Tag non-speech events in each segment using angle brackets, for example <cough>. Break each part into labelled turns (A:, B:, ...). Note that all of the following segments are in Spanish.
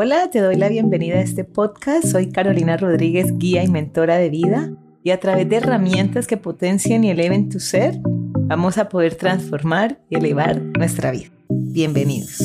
A: Hola, te doy la bienvenida a este podcast. Soy Carolina Rodríguez, guía y mentora de vida. Y a través de herramientas que potencien y eleven tu ser, vamos a poder transformar y elevar nuestra vida. Bienvenidos.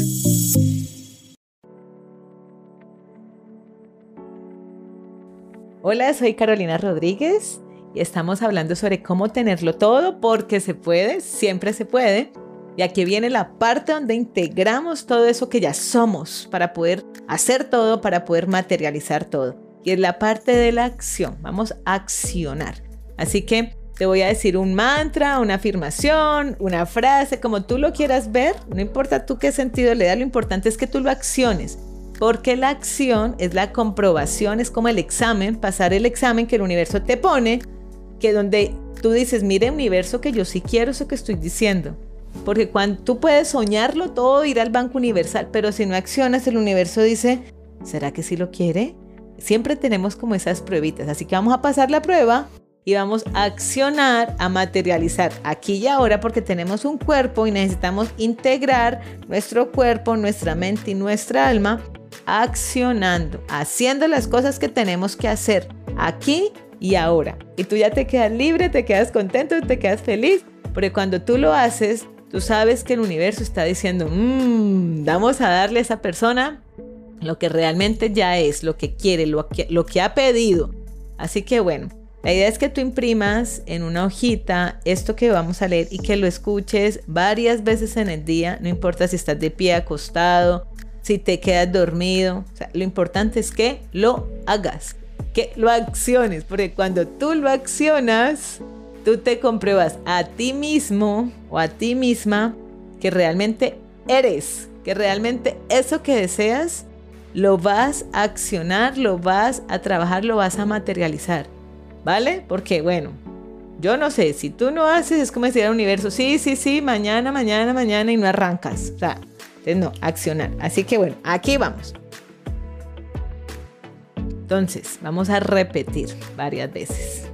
A: Hola, soy Carolina Rodríguez y estamos hablando sobre cómo tenerlo todo porque se puede, siempre se puede y aquí viene la parte donde integramos todo eso que ya somos para poder hacer todo, para poder materializar todo. Y es la parte de la acción. Vamos a accionar. Así que te voy a decir un mantra, una afirmación, una frase, como tú lo quieras ver. No importa tú qué sentido le da, lo importante es que tú lo acciones. Porque la acción es la comprobación, es como el examen, pasar el examen que el universo te pone, que donde tú dices, mire universo que yo sí quiero eso que estoy diciendo. Porque cuando tú puedes soñarlo todo, ir al Banco Universal, pero si no accionas, el universo dice, ¿será que sí lo quiere? Siempre tenemos como esas pruebitas, así que vamos a pasar la prueba y vamos a accionar, a materializar aquí y ahora porque tenemos un cuerpo y necesitamos integrar nuestro cuerpo, nuestra mente y nuestra alma accionando, haciendo las cosas que tenemos que hacer aquí y ahora. Y tú ya te quedas libre, te quedas contento, te quedas feliz, porque cuando tú lo haces, Tú sabes que el universo está diciendo, mmm, vamos a darle a esa persona lo que realmente ya es, lo que quiere, lo que, ha pedido. Así que bueno, la idea es que tú imprimas en una hojita esto que vamos a leer y que lo escuches varias veces en el día, no importa si estás de pie acostado, si te quedas dormido, lo importante es que lo hagas, que lo acciones, porque cuando tú lo accionas, tú te compruebas a ti mismo o a ti misma que realmente eres, que realmente eso que deseas lo vas a accionar, lo vas a trabajar, lo vas a materializar. ¿Vale? Porque bueno, yo no sé, si tú no haces, es como decir al universo, sí, sí, sí, mañana, mañana, mañana y no arrancas. O sea, no, accionar. Así que bueno, aquí vamos. Entonces, vamos a repetir varias veces.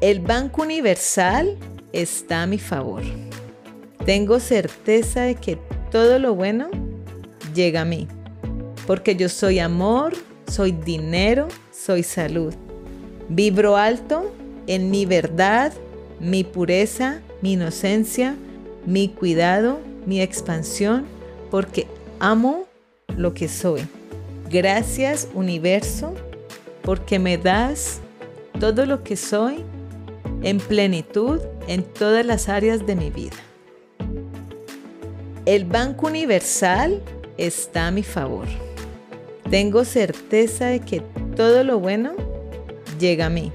A: El Banco Universal está a mi favor. Tengo certeza de que todo lo bueno llega a mí, porque yo soy amor, soy dinero, soy salud. Vibro alto en mi verdad, mi pureza, mi inocencia, mi cuidado, mi expansión, porque amo lo que soy. Gracias universo, porque me das todo lo que soy en plenitud en todas las áreas de mi vida. El Banco Universal está a mi favor. Tengo certeza de que todo lo bueno llega a mí,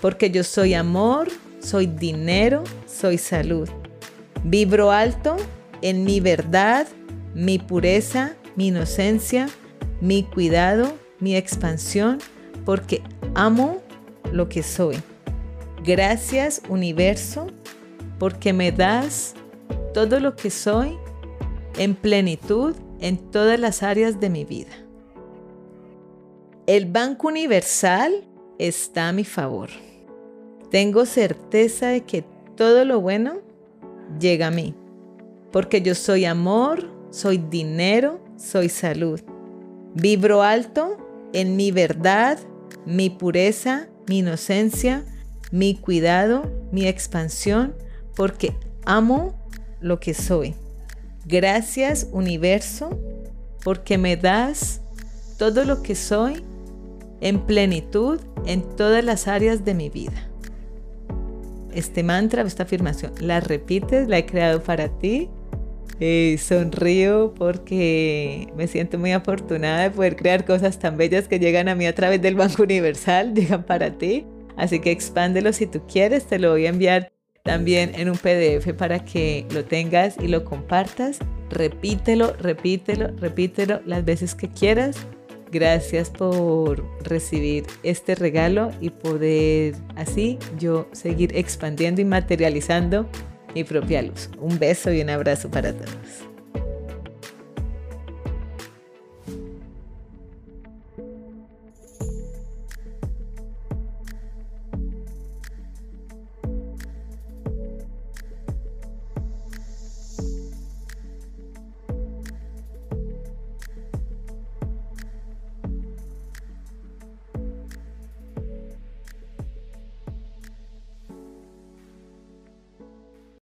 A: porque yo soy amor, soy dinero, soy salud. Vibro alto en mi verdad, mi pureza, mi inocencia, mi cuidado, mi expansión, porque amo lo que soy. Gracias universo porque me das todo lo que soy en plenitud en todas las áreas de mi vida. El Banco Universal está a mi favor. Tengo certeza de que todo lo bueno llega a mí, porque yo soy amor, soy dinero, soy salud. Vibro alto en mi verdad, mi pureza, mi inocencia, mi cuidado, mi expansión, porque amo lo que soy. Gracias universo, porque me das todo lo que soy en plenitud en todas las áreas de mi vida. Este mantra, esta afirmación, la repites, la he creado para ti. Eh, sonrío porque me siento muy afortunada de poder crear cosas tan bellas que llegan a mí a través del Banco Universal, <laughs> llegan para ti. Así que expándelo si tú quieres, te lo voy a enviar también en un PDF para que lo tengas y lo compartas. Repítelo, repítelo, repítelo las veces que quieras. Gracias por recibir este regalo y poder así yo seguir expandiendo y materializando mi propia luz. Un beso y un abrazo para todos.